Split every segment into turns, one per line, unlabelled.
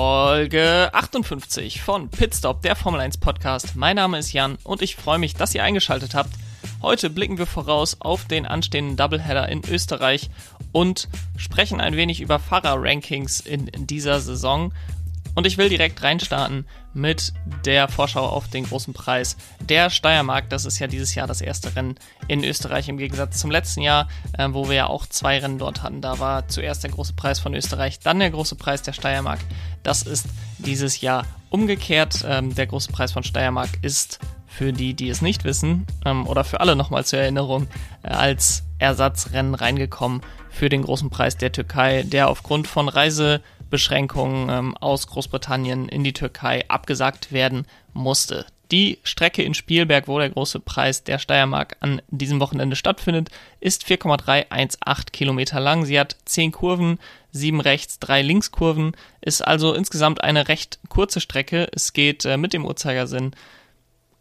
Folge 58 von Pitstop, der Formel 1 Podcast. Mein Name ist Jan und ich freue mich, dass ihr eingeschaltet habt. Heute blicken wir voraus auf den anstehenden Doubleheader in Österreich und sprechen ein wenig über Fahrerrankings in dieser Saison. Und ich will direkt reinstarten mit der Vorschau auf den großen Preis der Steiermark. Das ist ja dieses Jahr das erste Rennen in Österreich im Gegensatz zum letzten Jahr, äh, wo wir ja auch zwei Rennen dort hatten. Da war zuerst der große Preis von Österreich, dann der große Preis der Steiermark. Das ist dieses Jahr umgekehrt. Ähm, der große Preis von Steiermark ist für die, die es nicht wissen, ähm, oder für alle nochmal zur Erinnerung, äh, als Ersatzrennen reingekommen für den großen Preis der Türkei, der aufgrund von Reise Beschränkungen ähm, aus Großbritannien in die Türkei abgesagt werden musste. Die Strecke in Spielberg, wo der große Preis der Steiermark an diesem Wochenende stattfindet, ist 4,318 Kilometer lang. Sie hat 10 Kurven, 7 rechts, 3 Linkskurven, ist also insgesamt eine recht kurze Strecke. Es geht äh, mit dem Uhrzeigersinn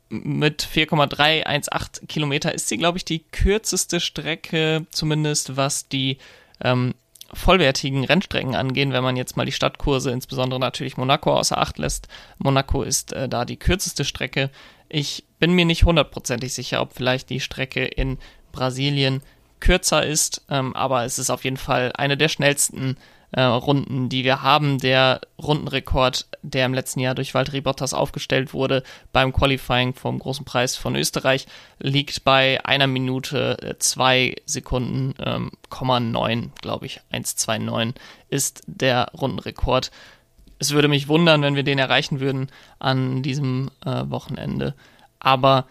mit 4,318 Kilometer ist sie, glaube ich, die kürzeste Strecke, zumindest was die ähm, vollwertigen Rennstrecken angehen, wenn man jetzt mal die Stadtkurse, insbesondere natürlich Monaco außer Acht lässt. Monaco ist äh, da die kürzeste Strecke. Ich bin mir nicht hundertprozentig sicher, ob vielleicht die Strecke in Brasilien kürzer ist, ähm, aber es ist auf jeden Fall eine der schnellsten äh, Runden, die wir haben. Der Rundenrekord, der im letzten Jahr durch Valtteri Bottas aufgestellt wurde beim Qualifying vom Großen Preis von Österreich, liegt bei einer Minute äh, zwei Sekunden, ähm, 9, glaube ich, 1,29 ist der Rundenrekord. Es würde mich wundern, wenn wir den erreichen würden an diesem äh, Wochenende. Aber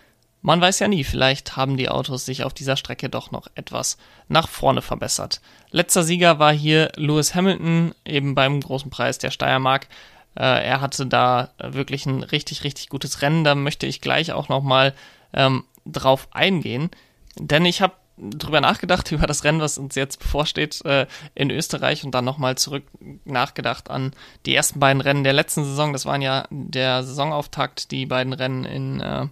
man weiß ja nie, vielleicht haben die Autos sich auf dieser Strecke doch noch etwas nach vorne verbessert. Letzter Sieger war hier Lewis Hamilton, eben beim großen Preis der Steiermark. Äh, er hatte da wirklich ein richtig, richtig gutes Rennen. Da möchte ich gleich auch nochmal ähm, drauf eingehen. Denn ich habe drüber nachgedacht, über das Rennen, was uns jetzt bevorsteht äh, in Österreich und dann nochmal zurück nachgedacht an die ersten beiden Rennen der letzten Saison. Das waren ja der Saisonauftakt, die beiden Rennen in äh,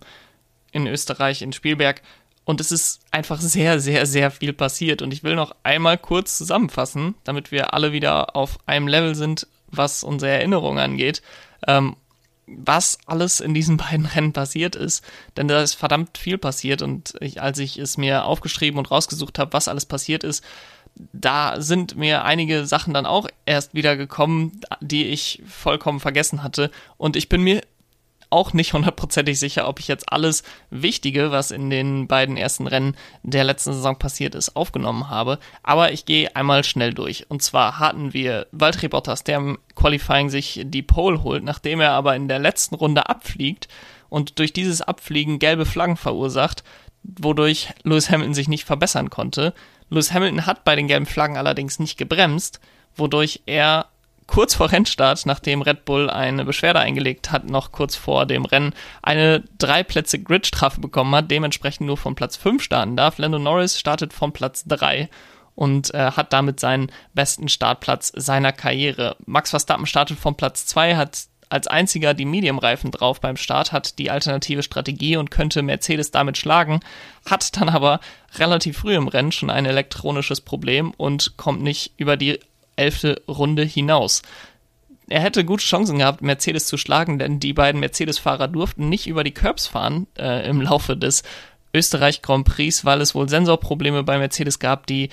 in Österreich, in Spielberg. Und es ist einfach sehr, sehr, sehr viel passiert. Und ich will noch einmal kurz zusammenfassen, damit wir alle wieder auf einem Level sind, was unsere Erinnerung angeht, ähm, was alles in diesen beiden Rennen passiert ist. Denn da ist verdammt viel passiert. Und ich, als ich es mir aufgeschrieben und rausgesucht habe, was alles passiert ist, da sind mir einige Sachen dann auch erst wieder gekommen, die ich vollkommen vergessen hatte. Und ich bin mir auch nicht hundertprozentig sicher, ob ich jetzt alles Wichtige, was in den beiden ersten Rennen der letzten Saison passiert ist, aufgenommen habe. Aber ich gehe einmal schnell durch. Und zwar hatten wir Valtteri Bottas, der im Qualifying sich die Pole holt, nachdem er aber in der letzten Runde abfliegt und durch dieses Abfliegen gelbe Flaggen verursacht, wodurch Lewis Hamilton sich nicht verbessern konnte. Lewis Hamilton hat bei den gelben Flaggen allerdings nicht gebremst, wodurch er kurz vor Rennstart, nachdem Red Bull eine Beschwerde eingelegt hat, noch kurz vor dem Rennen eine drei Plätze Gridstrafe bekommen hat, dementsprechend nur von Platz 5 starten darf. Lando Norris startet von Platz 3 und äh, hat damit seinen besten Startplatz seiner Karriere. Max Verstappen startet von Platz 2, hat als einziger die Medium-Reifen drauf beim Start, hat die alternative Strategie und könnte Mercedes damit schlagen, hat dann aber relativ früh im Rennen schon ein elektronisches Problem und kommt nicht über die elfte Runde hinaus. Er hätte gute Chancen gehabt, Mercedes zu schlagen, denn die beiden Mercedes-Fahrer durften nicht über die Curbs fahren äh, im Laufe des Österreich Grand Prix, weil es wohl Sensorprobleme bei Mercedes gab, die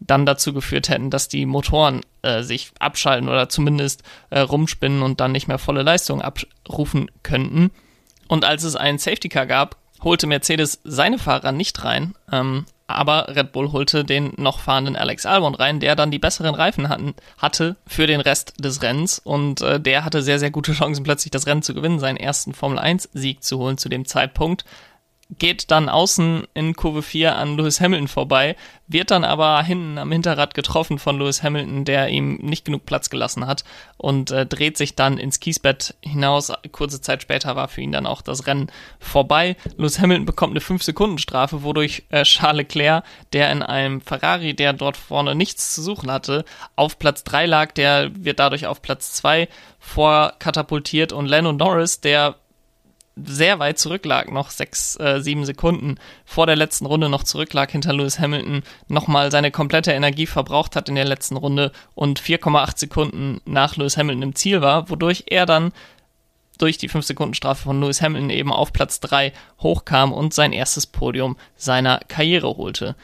dann dazu geführt hätten, dass die Motoren äh, sich abschalten oder zumindest äh, rumspinnen und dann nicht mehr volle Leistung abrufen könnten. Und als es einen Safety Car gab, holte Mercedes seine Fahrer nicht rein, ähm, aber Red Bull holte den noch fahrenden Alex Albon rein, der dann die besseren Reifen hatten, hatte für den Rest des Rennens. Und äh, der hatte sehr, sehr gute Chancen, plötzlich das Rennen zu gewinnen, seinen ersten Formel 1 Sieg zu holen zu dem Zeitpunkt geht dann außen in Kurve 4 an Lewis Hamilton vorbei, wird dann aber hinten am Hinterrad getroffen von Lewis Hamilton, der ihm nicht genug Platz gelassen hat und äh, dreht sich dann ins Kiesbett hinaus. Kurze Zeit später war für ihn dann auch das Rennen vorbei. Lewis Hamilton bekommt eine 5-Sekunden-Strafe, wodurch äh, Charles Leclerc, der in einem Ferrari, der dort vorne nichts zu suchen hatte, auf Platz 3 lag, der wird dadurch auf Platz 2 vorkatapultiert und Lando Norris, der sehr weit zurücklag, noch sechs, äh, sieben Sekunden vor der letzten Runde noch zurücklag hinter Lewis Hamilton, nochmal seine komplette Energie verbraucht hat in der letzten Runde und 4,8 Sekunden nach Lewis Hamilton im Ziel war, wodurch er dann durch die 5-Sekunden-Strafe von Lewis Hamilton eben auf Platz 3 hochkam und sein erstes Podium seiner Karriere holte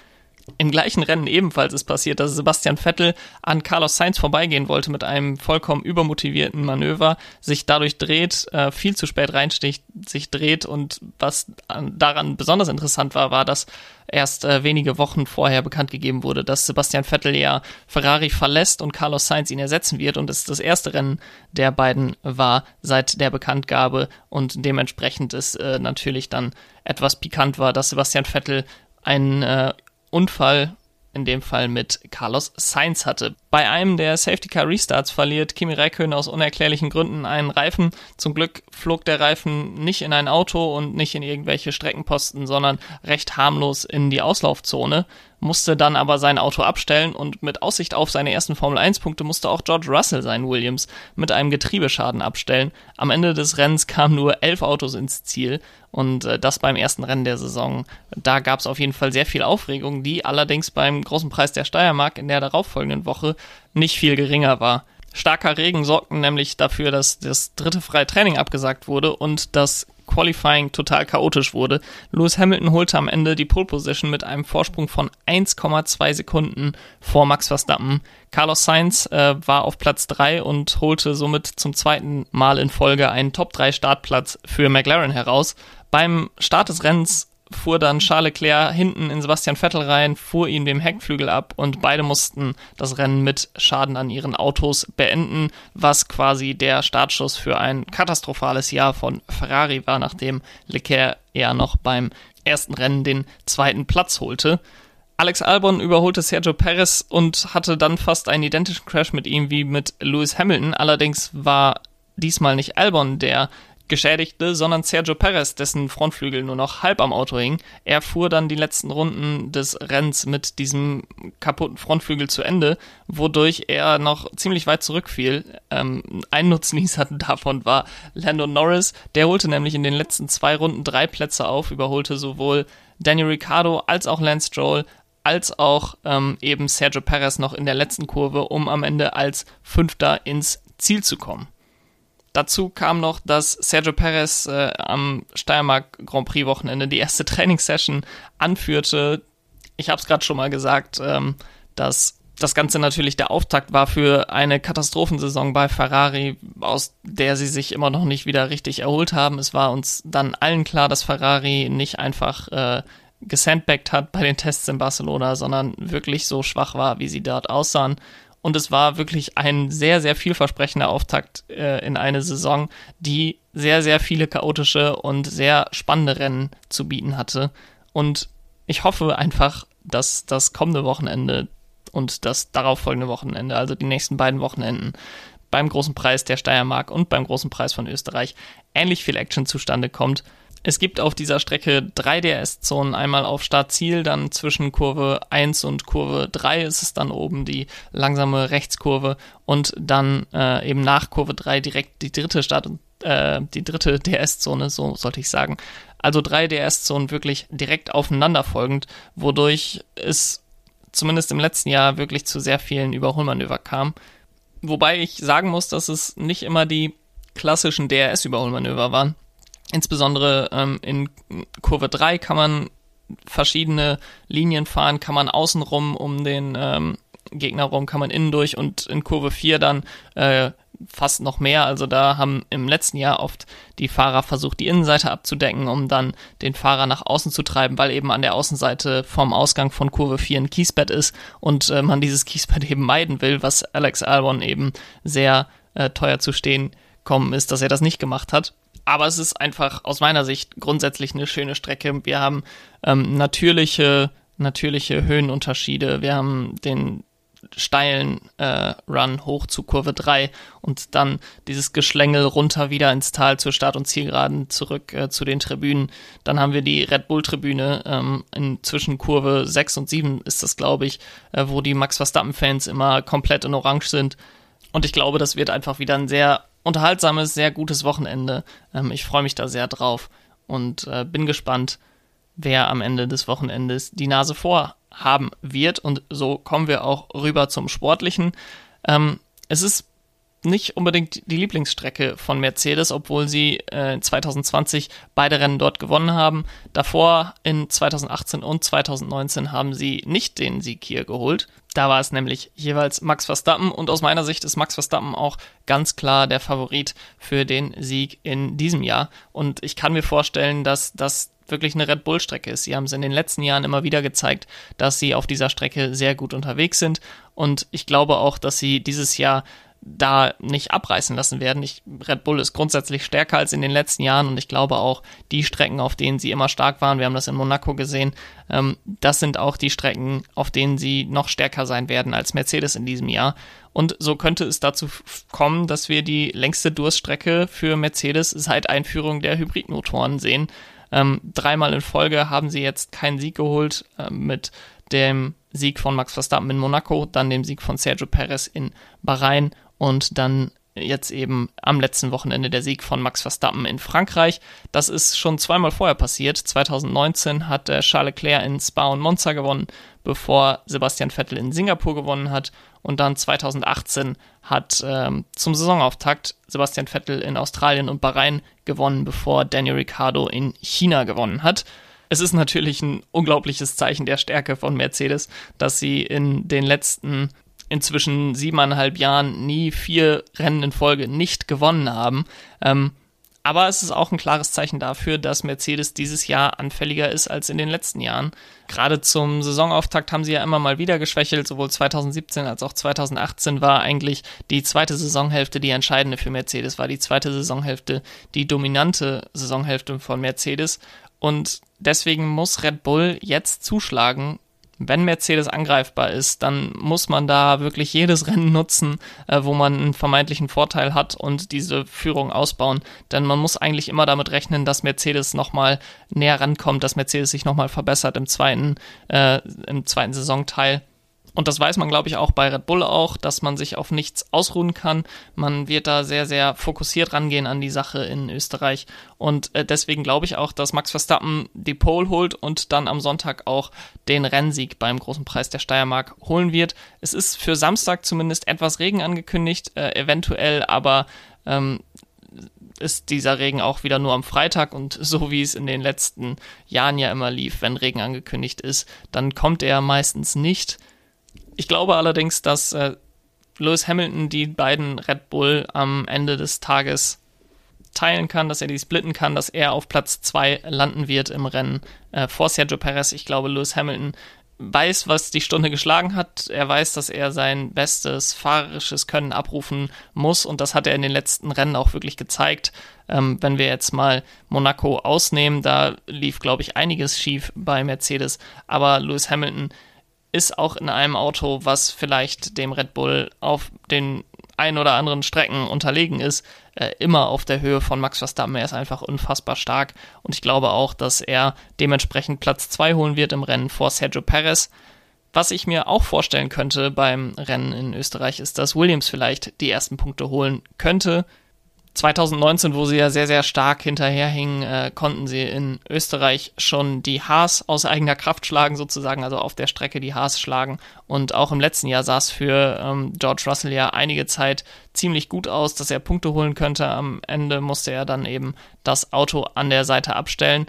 im gleichen Rennen ebenfalls ist passiert, dass Sebastian Vettel an Carlos Sainz vorbeigehen wollte mit einem vollkommen übermotivierten Manöver, sich dadurch dreht, äh, viel zu spät reinsticht, sich dreht und was daran besonders interessant war, war, dass erst äh, wenige Wochen vorher bekannt gegeben wurde, dass Sebastian Vettel ja Ferrari verlässt und Carlos Sainz ihn ersetzen wird und es das erste Rennen der beiden war seit der Bekanntgabe und dementsprechend ist äh, natürlich dann etwas pikant war, dass Sebastian Vettel einen äh, Unfall in dem Fall mit Carlos Sainz hatte. Bei einem der Safety Car Restarts verliert Kimi Räikkönen aus unerklärlichen Gründen einen Reifen. Zum Glück flog der Reifen nicht in ein Auto und nicht in irgendwelche Streckenposten, sondern recht harmlos in die Auslaufzone musste dann aber sein Auto abstellen und mit Aussicht auf seine ersten Formel 1 Punkte musste auch George Russell seinen Williams mit einem Getriebeschaden abstellen. Am Ende des Rennens kamen nur elf Autos ins Ziel und äh, das beim ersten Rennen der Saison. Da gab es auf jeden Fall sehr viel Aufregung, die allerdings beim großen Preis der Steiermark in der darauffolgenden Woche nicht viel geringer war. Starker Regen sorgte nämlich dafür, dass das dritte freie Training abgesagt wurde und das Qualifying total chaotisch wurde. Lewis Hamilton holte am Ende die Pole Position mit einem Vorsprung von 1,2 Sekunden vor Max Verstappen. Carlos Sainz äh, war auf Platz 3 und holte somit zum zweiten Mal in Folge einen Top 3 Startplatz für McLaren heraus. Beim Start des Rennens fuhr dann Charles Leclerc hinten in Sebastian Vettel rein, fuhr ihm dem Heckflügel ab und beide mussten das Rennen mit Schaden an ihren Autos beenden, was quasi der Startschuss für ein katastrophales Jahr von Ferrari war, nachdem Leclerc eher noch beim ersten Rennen den zweiten Platz holte. Alex Albon überholte Sergio Perez und hatte dann fast einen identischen Crash mit ihm wie mit Lewis Hamilton. Allerdings war diesmal nicht Albon der Geschädigte, sondern Sergio Perez, dessen Frontflügel nur noch halb am Auto hing. Er fuhr dann die letzten Runden des Rennens mit diesem kaputten Frontflügel zu Ende, wodurch er noch ziemlich weit zurückfiel. Ähm, ein Nutznießer davon war Lando Norris. Der holte nämlich in den letzten zwei Runden drei Plätze auf, überholte sowohl Daniel Ricciardo als auch Lance Stroll als auch ähm, eben Sergio Perez noch in der letzten Kurve, um am Ende als Fünfter ins Ziel zu kommen. Dazu kam noch, dass Sergio Perez äh, am Steiermark Grand Prix Wochenende die erste Trainingssession anführte. Ich habe es gerade schon mal gesagt, ähm, dass das Ganze natürlich der Auftakt war für eine Katastrophensaison bei Ferrari, aus der sie sich immer noch nicht wieder richtig erholt haben. Es war uns dann allen klar, dass Ferrari nicht einfach äh, gesandbagged hat bei den Tests in Barcelona, sondern wirklich so schwach war, wie sie dort aussahen und es war wirklich ein sehr, sehr vielversprechender Auftakt äh, in eine Saison, die sehr, sehr viele chaotische und sehr spannende Rennen zu bieten hatte. Und ich hoffe einfach, dass das kommende Wochenende und das darauffolgende Wochenende, also die nächsten beiden Wochenenden, beim großen Preis der Steiermark und beim großen Preis von Österreich ähnlich viel Action zustande kommt es gibt auf dieser Strecke drei DRS-Zonen, einmal auf Startziel, dann zwischen Kurve 1 und Kurve 3 ist es dann oben die langsame Rechtskurve und dann äh, eben nach Kurve 3 direkt die dritte Start äh, die dritte DRS-Zone, so sollte ich sagen. Also drei DRS-Zonen wirklich direkt aufeinanderfolgend, wodurch es zumindest im letzten Jahr wirklich zu sehr vielen Überholmanöver kam. Wobei ich sagen muss, dass es nicht immer die klassischen DRS-Überholmanöver waren. Insbesondere ähm, in Kurve 3 kann man verschiedene Linien fahren, kann man außenrum um den ähm, Gegner rum, kann man innen durch und in Kurve 4 dann äh, fast noch mehr. Also da haben im letzten Jahr oft die Fahrer versucht, die Innenseite abzudecken, um dann den Fahrer nach außen zu treiben, weil eben an der Außenseite vom Ausgang von Kurve 4 ein Kiesbett ist und äh, man dieses Kiesbett eben meiden will, was Alex Albon eben sehr äh, teuer zu stehen kommen ist, dass er das nicht gemacht hat. Aber es ist einfach aus meiner Sicht grundsätzlich eine schöne Strecke. Wir haben ähm, natürliche, natürliche Höhenunterschiede. Wir haben den steilen äh, Run hoch zu Kurve 3 und dann dieses Geschlängel runter wieder ins Tal zur Start- und Zielgeraden zurück äh, zu den Tribünen. Dann haben wir die Red Bull-Tribüne ähm, in zwischen Kurve 6 und 7 ist das, glaube ich, äh, wo die Max Verstappen-Fans immer komplett in Orange sind. Und ich glaube, das wird einfach wieder ein sehr unterhaltsames, sehr gutes Wochenende. Ähm, ich freue mich da sehr drauf und äh, bin gespannt, wer am Ende des Wochenendes die Nase vorhaben wird. Und so kommen wir auch rüber zum Sportlichen. Ähm, es ist nicht unbedingt die Lieblingsstrecke von Mercedes, obwohl sie äh, 2020 beide Rennen dort gewonnen haben. Davor in 2018 und 2019 haben sie nicht den Sieg hier geholt. Da war es nämlich jeweils Max Verstappen und aus meiner Sicht ist Max Verstappen auch ganz klar der Favorit für den Sieg in diesem Jahr. Und ich kann mir vorstellen, dass das wirklich eine Red Bull-Strecke ist. Sie haben es in den letzten Jahren immer wieder gezeigt, dass sie auf dieser Strecke sehr gut unterwegs sind. Und ich glaube auch, dass sie dieses Jahr da nicht abreißen lassen werden. Ich, Red Bull ist grundsätzlich stärker als in den letzten Jahren und ich glaube auch, die Strecken, auf denen sie immer stark waren, wir haben das in Monaco gesehen, ähm, das sind auch die Strecken, auf denen sie noch stärker sein werden als Mercedes in diesem Jahr. Und so könnte es dazu kommen, dass wir die längste Durststrecke für Mercedes seit Einführung der Hybridmotoren sehen. Ähm, dreimal in Folge haben sie jetzt keinen Sieg geholt äh, mit dem Sieg von Max Verstappen in Monaco, dann dem Sieg von Sergio Perez in Bahrain und dann jetzt eben am letzten Wochenende der Sieg von Max Verstappen in Frankreich. Das ist schon zweimal vorher passiert. 2019 hat äh, Charles Leclerc in Spa und Monza gewonnen, bevor Sebastian Vettel in Singapur gewonnen hat. Und dann 2018 hat ähm, zum Saisonauftakt Sebastian Vettel in Australien und Bahrain gewonnen, bevor Daniel Ricciardo in China gewonnen hat. Es ist natürlich ein unglaubliches Zeichen der Stärke von Mercedes, dass sie in den letzten inzwischen siebeneinhalb Jahren nie vier Rennen in Folge nicht gewonnen haben. Ähm, aber es ist auch ein klares Zeichen dafür, dass Mercedes dieses Jahr anfälliger ist als in den letzten Jahren. Gerade zum Saisonauftakt haben sie ja immer mal wieder geschwächelt. Sowohl 2017 als auch 2018 war eigentlich die zweite Saisonhälfte die entscheidende für Mercedes, war die zweite Saisonhälfte die dominante Saisonhälfte von Mercedes. Und deswegen muss Red Bull jetzt zuschlagen wenn Mercedes angreifbar ist, dann muss man da wirklich jedes Rennen nutzen, äh, wo man einen vermeintlichen Vorteil hat und diese Führung ausbauen. Denn man muss eigentlich immer damit rechnen, dass Mercedes nochmal näher rankommt, dass Mercedes sich nochmal verbessert im zweiten, äh, im zweiten Saisonteil. Und das weiß man, glaube ich, auch bei Red Bull auch, dass man sich auf nichts ausruhen kann. Man wird da sehr, sehr fokussiert rangehen an die Sache in Österreich. Und äh, deswegen glaube ich auch, dass Max Verstappen die Pole holt und dann am Sonntag auch den Rennsieg beim großen Preis der Steiermark holen wird. Es ist für Samstag zumindest etwas Regen angekündigt, äh, eventuell aber ähm, ist dieser Regen auch wieder nur am Freitag und so wie es in den letzten Jahren ja immer lief, wenn Regen angekündigt ist, dann kommt er meistens nicht. Ich glaube allerdings, dass äh, Lewis Hamilton die beiden Red Bull am Ende des Tages teilen kann, dass er die splitten kann, dass er auf Platz 2 landen wird im Rennen äh, vor Sergio Perez. Ich glaube, Lewis Hamilton weiß, was die Stunde geschlagen hat. Er weiß, dass er sein bestes fahrerisches Können abrufen muss und das hat er in den letzten Rennen auch wirklich gezeigt. Ähm, wenn wir jetzt mal Monaco ausnehmen, da lief, glaube ich, einiges schief bei Mercedes, aber Lewis Hamilton ist auch in einem Auto, was vielleicht dem Red Bull auf den ein oder anderen Strecken unterlegen ist, äh, immer auf der Höhe von Max Verstappen. Er ist einfach unfassbar stark und ich glaube auch, dass er dementsprechend Platz 2 holen wird im Rennen vor Sergio Perez. Was ich mir auch vorstellen könnte beim Rennen in Österreich ist, dass Williams vielleicht die ersten Punkte holen könnte. 2019, wo sie ja sehr, sehr stark hinterherhingen, äh, konnten sie in Österreich schon die Haas aus eigener Kraft schlagen, sozusagen, also auf der Strecke die Haas schlagen. Und auch im letzten Jahr sah es für ähm, George Russell ja einige Zeit ziemlich gut aus, dass er Punkte holen könnte. Am Ende musste er dann eben das Auto an der Seite abstellen.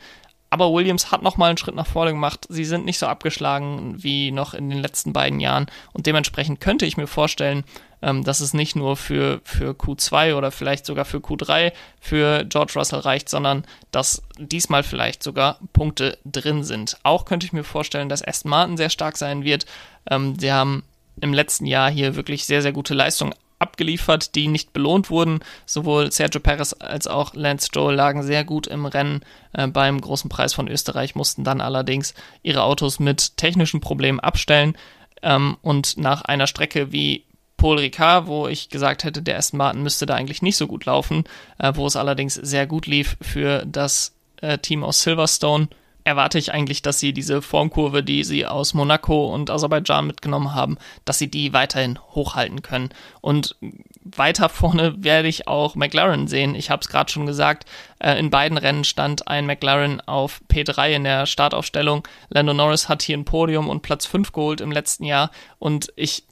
Aber Williams hat nochmal einen Schritt nach vorne gemacht. Sie sind nicht so abgeschlagen wie noch in den letzten beiden Jahren. Und dementsprechend könnte ich mir vorstellen, ähm, dass es nicht nur für, für Q2 oder vielleicht sogar für Q3 für George Russell reicht, sondern dass diesmal vielleicht sogar Punkte drin sind. Auch könnte ich mir vorstellen, dass Aston Martin sehr stark sein wird. Ähm, sie haben im letzten Jahr hier wirklich sehr, sehr gute Leistungen abgeliefert, die nicht belohnt wurden. Sowohl Sergio Perez als auch Lance Stroll lagen sehr gut im Rennen äh, beim großen Preis von Österreich, mussten dann allerdings ihre Autos mit technischen Problemen abstellen. Ähm, und nach einer Strecke wie Paul Ricard, wo ich gesagt hätte, der Aston Martin müsste da eigentlich nicht so gut laufen, äh, wo es allerdings sehr gut lief für das äh, Team aus Silverstone, erwarte ich eigentlich, dass sie diese Formkurve, die sie aus Monaco und Aserbaidschan mitgenommen haben, dass sie die weiterhin hochhalten können. Und weiter vorne werde ich auch McLaren sehen. Ich habe es gerade schon gesagt, äh, in beiden Rennen stand ein McLaren auf P3 in der Startaufstellung. Lando Norris hat hier ein Podium und Platz 5 geholt im letzten Jahr und ich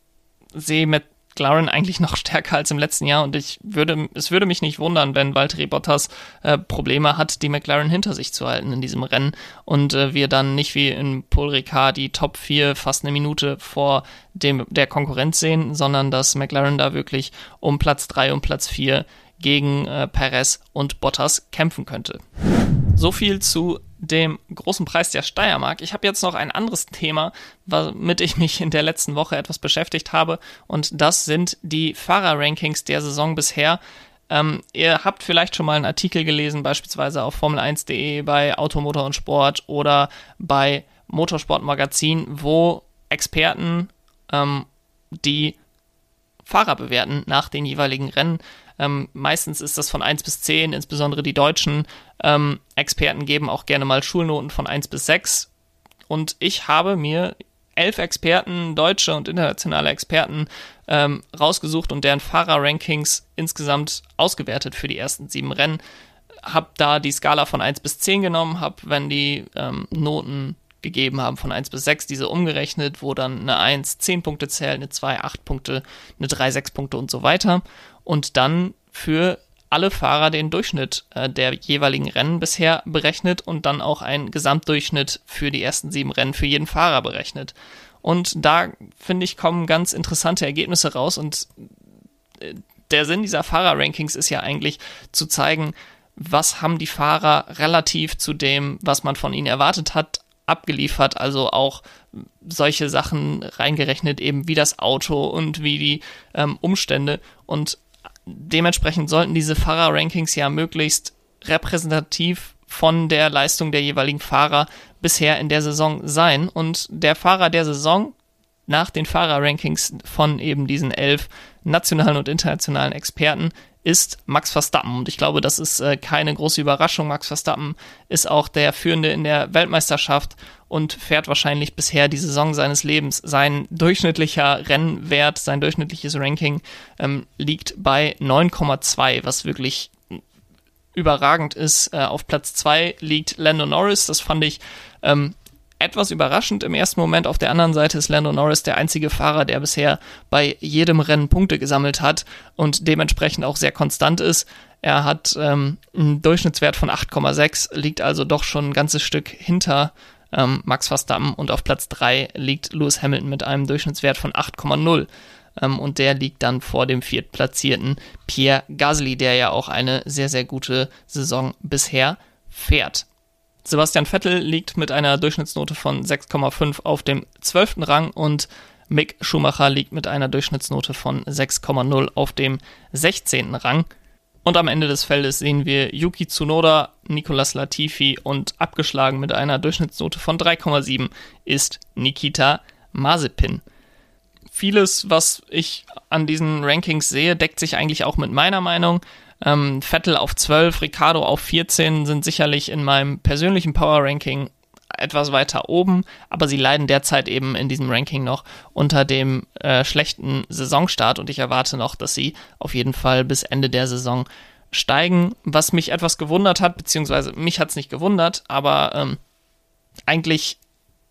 sehe mit McLaren eigentlich noch stärker als im letzten Jahr. Und ich würde, es würde mich nicht wundern, wenn Valtteri Bottas äh, Probleme hat, die McLaren hinter sich zu halten in diesem Rennen. Und äh, wir dann nicht wie in Paul Ricard die Top 4 fast eine Minute vor dem, der Konkurrenz sehen, sondern dass McLaren da wirklich um Platz 3 und Platz 4 gegen äh, Perez und Bottas kämpfen könnte. So viel zu dem großen Preis der Steiermark. Ich habe jetzt noch ein anderes Thema, womit ich mich in der letzten Woche etwas beschäftigt habe, und das sind die Fahrerrankings der Saison bisher. Ähm, ihr habt vielleicht schon mal einen Artikel gelesen, beispielsweise auf Formel1.de, bei Automotor und Sport oder bei Motorsportmagazin, wo Experten ähm, die Fahrer bewerten nach den jeweiligen Rennen. Ähm, meistens ist das von 1 bis 10, insbesondere die deutschen ähm, Experten geben auch gerne mal Schulnoten von 1 bis 6. Und ich habe mir elf Experten, deutsche und internationale Experten, ähm, rausgesucht und deren Fahrerrankings insgesamt ausgewertet für die ersten sieben Rennen. Hab da die Skala von 1 bis 10 genommen, hab, wenn die ähm, Noten gegeben haben von 1 bis 6, diese umgerechnet, wo dann eine 1 10 Punkte zählt, eine 2 8 Punkte, eine 3 6 Punkte und so weiter. Und dann für alle Fahrer den Durchschnitt äh, der jeweiligen Rennen bisher berechnet und dann auch einen Gesamtdurchschnitt für die ersten sieben Rennen für jeden Fahrer berechnet. Und da, finde ich, kommen ganz interessante Ergebnisse raus und äh, der Sinn dieser Fahrerrankings ist ja eigentlich zu zeigen, was haben die Fahrer relativ zu dem, was man von ihnen erwartet hat, abgeliefert, also auch solche Sachen reingerechnet, eben wie das Auto und wie die ähm, Umstände. Und dementsprechend sollten diese Fahrer-Rankings ja möglichst repräsentativ von der Leistung der jeweiligen Fahrer bisher in der Saison sein. Und der Fahrer der Saison nach den Fahrer-Rankings von eben diesen elf nationalen und internationalen Experten ist Max Verstappen. Und ich glaube, das ist äh, keine große Überraschung. Max Verstappen ist auch der Führende in der Weltmeisterschaft und fährt wahrscheinlich bisher die Saison seines Lebens. Sein durchschnittlicher Rennwert, sein durchschnittliches Ranking ähm, liegt bei 9,2, was wirklich überragend ist. Äh, auf Platz 2 liegt Lando Norris. Das fand ich ähm, etwas überraschend im ersten Moment. Auf der anderen Seite ist Lando Norris der einzige Fahrer, der bisher bei jedem Rennen Punkte gesammelt hat und dementsprechend auch sehr konstant ist. Er hat ähm, einen Durchschnittswert von 8,6, liegt also doch schon ein ganzes Stück hinter ähm, Max Verstappen und auf Platz 3 liegt Lewis Hamilton mit einem Durchschnittswert von 8,0 ähm, und der liegt dann vor dem viertplatzierten Pierre Gasly, der ja auch eine sehr, sehr gute Saison bisher fährt. Sebastian Vettel liegt mit einer Durchschnittsnote von 6,5 auf dem 12. Rang und Mick Schumacher liegt mit einer Durchschnittsnote von 6,0 auf dem 16. Rang. Und am Ende des Feldes sehen wir Yuki Tsunoda, Nicolas Latifi und abgeschlagen mit einer Durchschnittsnote von 3,7 ist Nikita Mazepin. Vieles, was ich an diesen Rankings sehe, deckt sich eigentlich auch mit meiner Meinung. Ähm, Vettel auf 12, Ricardo auf 14 sind sicherlich in meinem persönlichen Power Ranking etwas weiter oben, aber sie leiden derzeit eben in diesem Ranking noch unter dem äh, schlechten Saisonstart und ich erwarte noch, dass sie auf jeden Fall bis Ende der Saison steigen, was mich etwas gewundert hat, beziehungsweise mich hat es nicht gewundert, aber ähm, eigentlich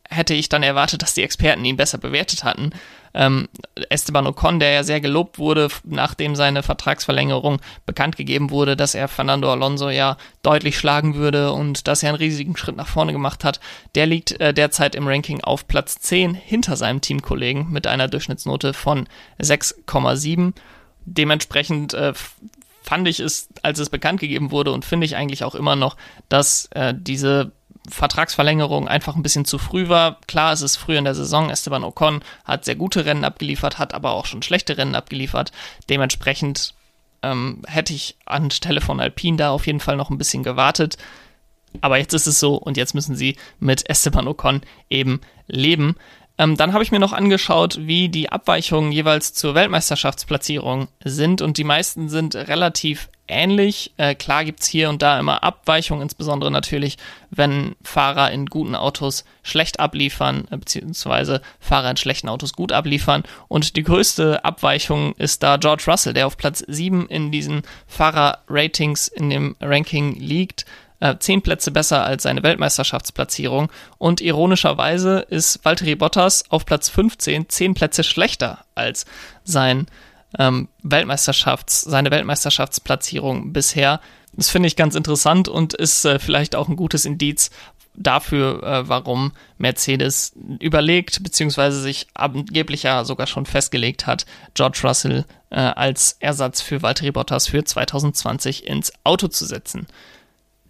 hätte ich dann erwartet, dass die Experten ihn besser bewertet hatten. Ähm, Esteban Ocon, der ja sehr gelobt wurde, nachdem seine Vertragsverlängerung bekannt gegeben wurde, dass er Fernando Alonso ja deutlich schlagen würde und dass er einen riesigen Schritt nach vorne gemacht hat, der liegt äh, derzeit im Ranking auf Platz 10 hinter seinem Teamkollegen mit einer Durchschnittsnote von 6,7. Dementsprechend äh, fand ich es, als es bekannt gegeben wurde und finde ich eigentlich auch immer noch, dass äh, diese Vertragsverlängerung einfach ein bisschen zu früh war. Klar, es ist früh in der Saison. Esteban Ocon hat sehr gute Rennen abgeliefert, hat aber auch schon schlechte Rennen abgeliefert. Dementsprechend ähm, hätte ich anstelle von Alpine da auf jeden Fall noch ein bisschen gewartet. Aber jetzt ist es so und jetzt müssen sie mit Esteban Ocon eben leben. Ähm, dann habe ich mir noch angeschaut, wie die Abweichungen jeweils zur Weltmeisterschaftsplatzierung sind und die meisten sind relativ ähnlich. Äh, klar gibt's hier und da immer Abweichungen, insbesondere natürlich, wenn Fahrer in guten Autos schlecht abliefern, äh, beziehungsweise Fahrer in schlechten Autos gut abliefern. Und die größte Abweichung ist da George Russell, der auf Platz 7 in diesen Fahrerratings in dem Ranking liegt. Äh, zehn Plätze besser als seine Weltmeisterschaftsplatzierung. Und ironischerweise ist Valtteri Bottas auf Platz 15 zehn Plätze schlechter als sein ähm, Weltmeisterschafts, seine Weltmeisterschaftsplatzierung bisher. Das finde ich ganz interessant und ist äh, vielleicht auch ein gutes Indiz dafür, äh, warum Mercedes überlegt, beziehungsweise sich angeblich ja sogar schon festgelegt hat, George Russell äh, als Ersatz für Valtteri Bottas für 2020 ins Auto zu setzen.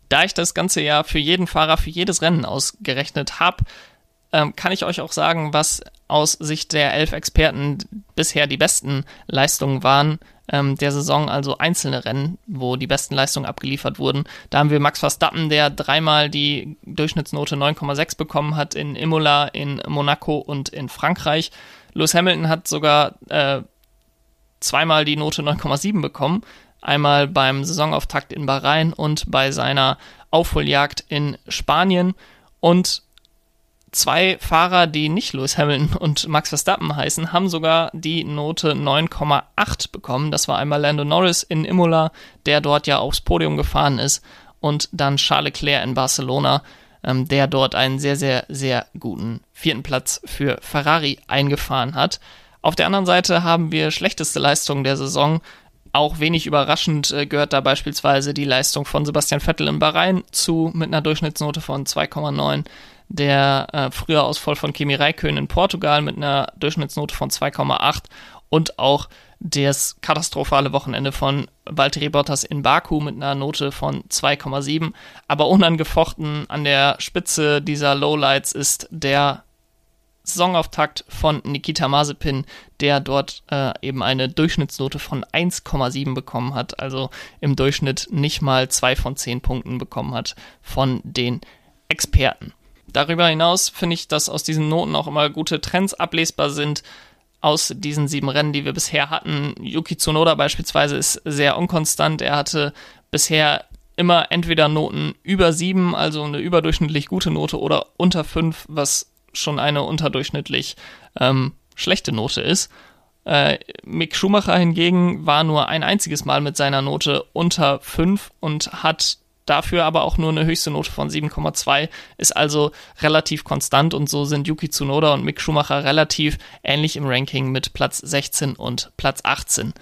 Da ich das ganze Jahr für jeden Fahrer, für jedes Rennen ausgerechnet habe, ähm, kann ich euch auch sagen, was aus Sicht der elf Experten bisher die besten Leistungen waren ähm, der Saison, also einzelne Rennen, wo die besten Leistungen abgeliefert wurden. Da haben wir Max Verstappen, der dreimal die Durchschnittsnote 9,6 bekommen hat in Imola, in Monaco und in Frankreich. Lewis Hamilton hat sogar äh, zweimal die Note 9,7 bekommen. Einmal beim Saisonauftakt in Bahrain und bei seiner Aufholjagd in Spanien. Und zwei Fahrer, die nicht Lewis Hamilton und Max Verstappen heißen, haben sogar die Note 9,8 bekommen. Das war einmal Lando Norris in Imola, der dort ja aufs Podium gefahren ist, und dann Charles Leclerc in Barcelona, ähm, der dort einen sehr, sehr, sehr guten vierten Platz für Ferrari eingefahren hat. Auf der anderen Seite haben wir schlechteste Leistungen der Saison. Auch wenig überraschend äh, gehört da beispielsweise die Leistung von Sebastian Vettel in Bahrain zu mit einer Durchschnittsnote von 2,9 der äh, frühe Ausfall von Kimi Räikkönen in Portugal mit einer Durchschnittsnote von 2,8 und auch das katastrophale Wochenende von Valtteri Bottas in Baku mit einer Note von 2,7. Aber unangefochten an der Spitze dieser Lowlights ist der Saisonauftakt von Nikita Mazepin, der dort äh, eben eine Durchschnittsnote von 1,7 bekommen hat, also im Durchschnitt nicht mal zwei von zehn Punkten bekommen hat von den Experten. Darüber hinaus finde ich, dass aus diesen Noten auch immer gute Trends ablesbar sind. Aus diesen sieben Rennen, die wir bisher hatten. Yuki Tsunoda beispielsweise ist sehr unkonstant. Er hatte bisher immer entweder Noten über sieben, also eine überdurchschnittlich gute Note, oder unter fünf, was schon eine unterdurchschnittlich ähm, schlechte Note ist. Äh, Mick Schumacher hingegen war nur ein einziges Mal mit seiner Note unter fünf und hat dafür aber auch nur eine höchste Note von 7,2, ist also relativ konstant und so sind Yuki Tsunoda und Mick Schumacher relativ ähnlich im Ranking mit Platz 16 und Platz 18.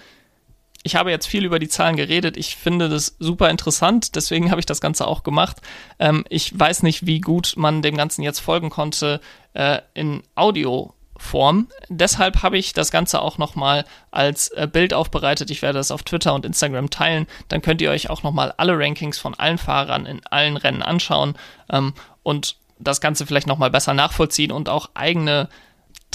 Ich habe jetzt viel über die Zahlen geredet. Ich finde das super interessant, deswegen habe ich das Ganze auch gemacht. Ähm, ich weiß nicht, wie gut man dem Ganzen jetzt folgen konnte äh, in Audio Form. Deshalb habe ich das Ganze auch nochmal als äh, Bild aufbereitet. Ich werde das auf Twitter und Instagram teilen. Dann könnt ihr euch auch nochmal alle Rankings von allen Fahrern in allen Rennen anschauen ähm, und das Ganze vielleicht nochmal besser nachvollziehen und auch eigene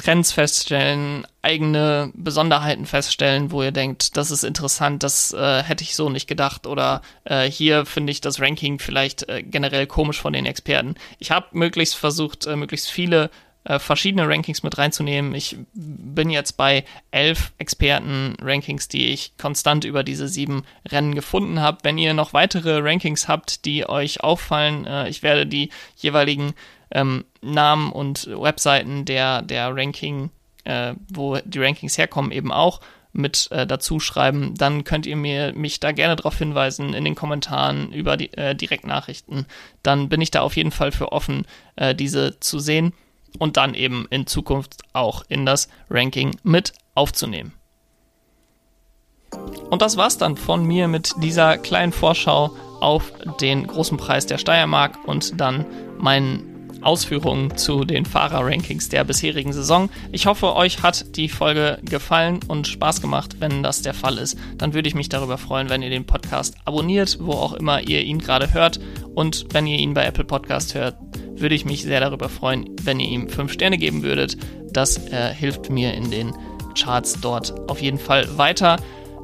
Trends feststellen, eigene Besonderheiten feststellen, wo ihr denkt, das ist interessant, das äh, hätte ich so nicht gedacht oder äh, hier finde ich das Ranking vielleicht äh, generell komisch von den Experten. Ich habe möglichst versucht, äh, möglichst viele äh, verschiedene Rankings mit reinzunehmen. Ich bin jetzt bei elf Experten-Rankings, die ich konstant über diese sieben Rennen gefunden habe. Wenn ihr noch weitere Rankings habt, die euch auffallen, äh, ich werde die jeweiligen ähm, Namen und Webseiten der, der Ranking, äh, wo die Rankings herkommen, eben auch mit äh, dazu schreiben, dann könnt ihr mir mich da gerne darauf hinweisen in den Kommentaren über die äh, Direktnachrichten. Dann bin ich da auf jeden Fall für offen, äh, diese zu sehen und dann eben in Zukunft auch in das Ranking mit aufzunehmen. Und das war's dann von mir mit dieser kleinen Vorschau auf den großen Preis der Steiermark und dann meinen Ausführungen zu den Fahrerrankings der bisherigen Saison. Ich hoffe, euch hat die Folge gefallen und Spaß gemacht. Wenn das der Fall ist, dann würde ich mich darüber freuen, wenn ihr den Podcast abonniert, wo auch immer ihr ihn gerade hört. Und wenn ihr ihn bei Apple Podcast hört, würde ich mich sehr darüber freuen, wenn ihr ihm 5 Sterne geben würdet. Das äh, hilft mir in den Charts dort auf jeden Fall weiter.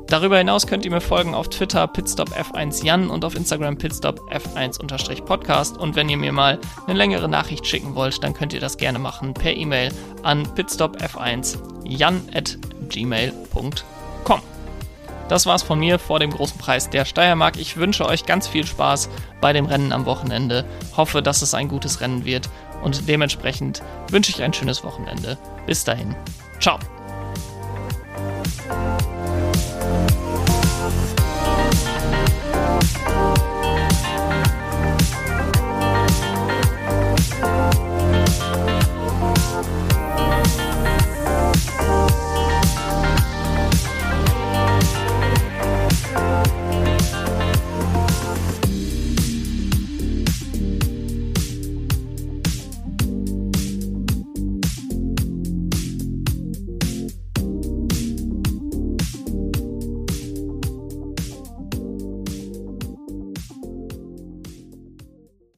Darüber hinaus könnt ihr mir folgen auf Twitter pitstopf1jan und auf Instagram pitstopf1-podcast. Und wenn ihr mir mal eine längere Nachricht schicken wollt, dann könnt ihr das gerne machen per E-Mail an pitstopf1jan at gmail.com. Das war's von mir vor dem großen Preis der Steiermark. Ich wünsche euch ganz viel Spaß bei dem Rennen am Wochenende. Hoffe, dass es ein gutes Rennen wird und dementsprechend wünsche ich ein schönes Wochenende. Bis dahin. Ciao.